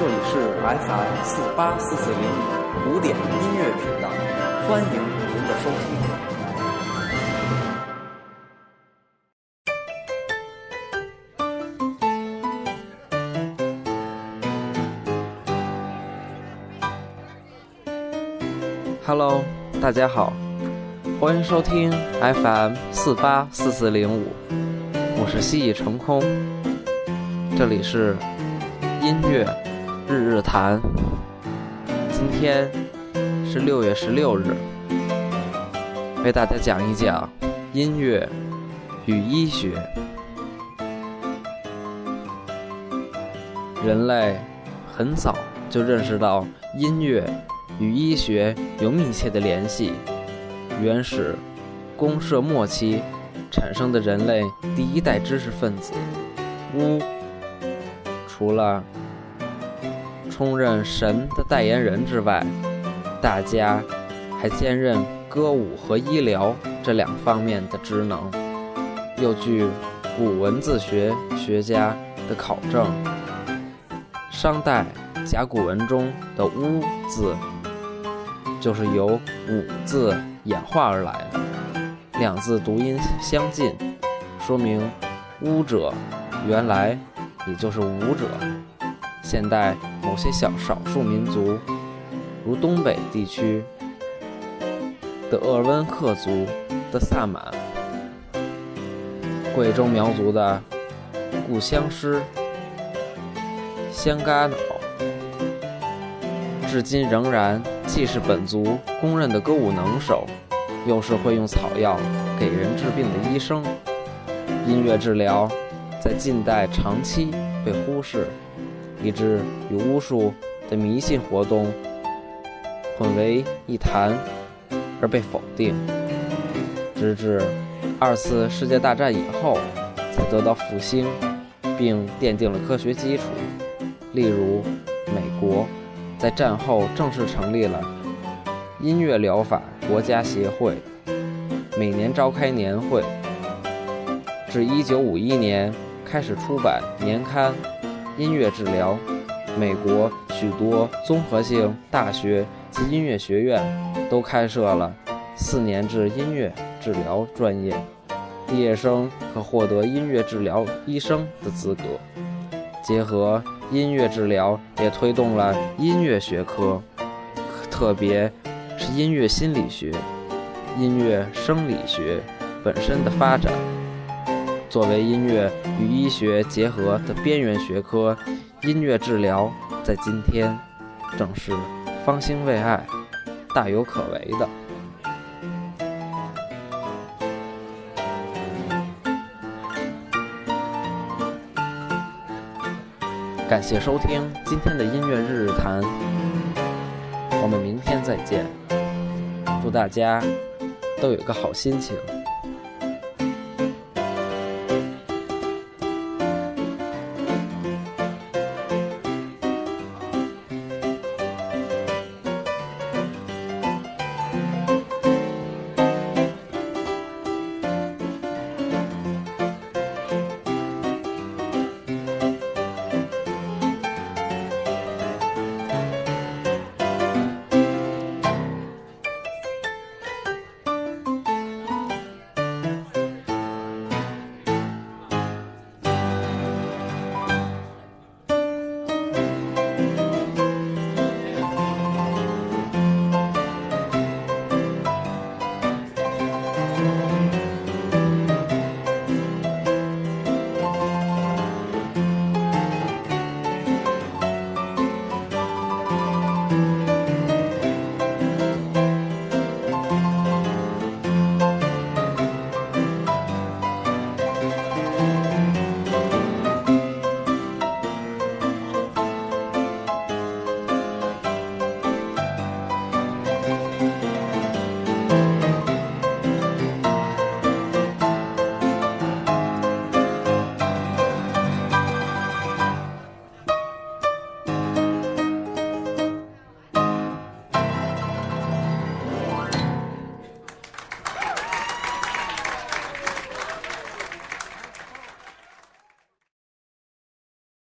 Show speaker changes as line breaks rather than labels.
这里是 FM 四八四四零五古典音乐频道，欢迎您的收听。Hello，大家好，欢迎收听 FM 四八四四零五，我是蜥蜴成空，这里是音乐日日谈，今天是六月十六日，为大家讲一讲音乐与医学。人类很早就认识到音乐。与医学有密切的联系。原始公社末期产生的人类第一代知识分子巫，除了充任神的代言人之外，大家还兼任歌舞和医疗这两方面的职能。又据古文字学学家的考证，商代甲骨文中的“巫”字。就是由“武”字演化而来的，两字读音相近，说明“巫者”原来也就是武者。现代某些小少数民族，如东北地区的鄂温克族的萨满，贵州苗族的故乡诗香嘎脑，至今仍然。既是本族公认的歌舞能手，又是会用草药给人治病的医生。音乐治疗在近代长期被忽视，以致与巫术的迷信活动混为一谈而被否定，直至二次世界大战以后才得到复兴，并奠定了科学基础。例如，美国。在战后正式成立了音乐疗法国家协会，每年召开年会。至1951年开始出版年刊《音乐治疗》。美国许多综合性大学及音乐学院都开设了四年制音乐治疗专业，毕业生可获得音乐治疗医生的资格。结合。音乐治疗也推动了音乐学科，特别是音乐心理学、音乐生理学本身的发展。作为音乐与医学结合的边缘学科，音乐治疗在今天正是方兴未艾、大有可为的。感谢收听今天的音乐日日谈，我们明天再见。祝大家都有个好心情。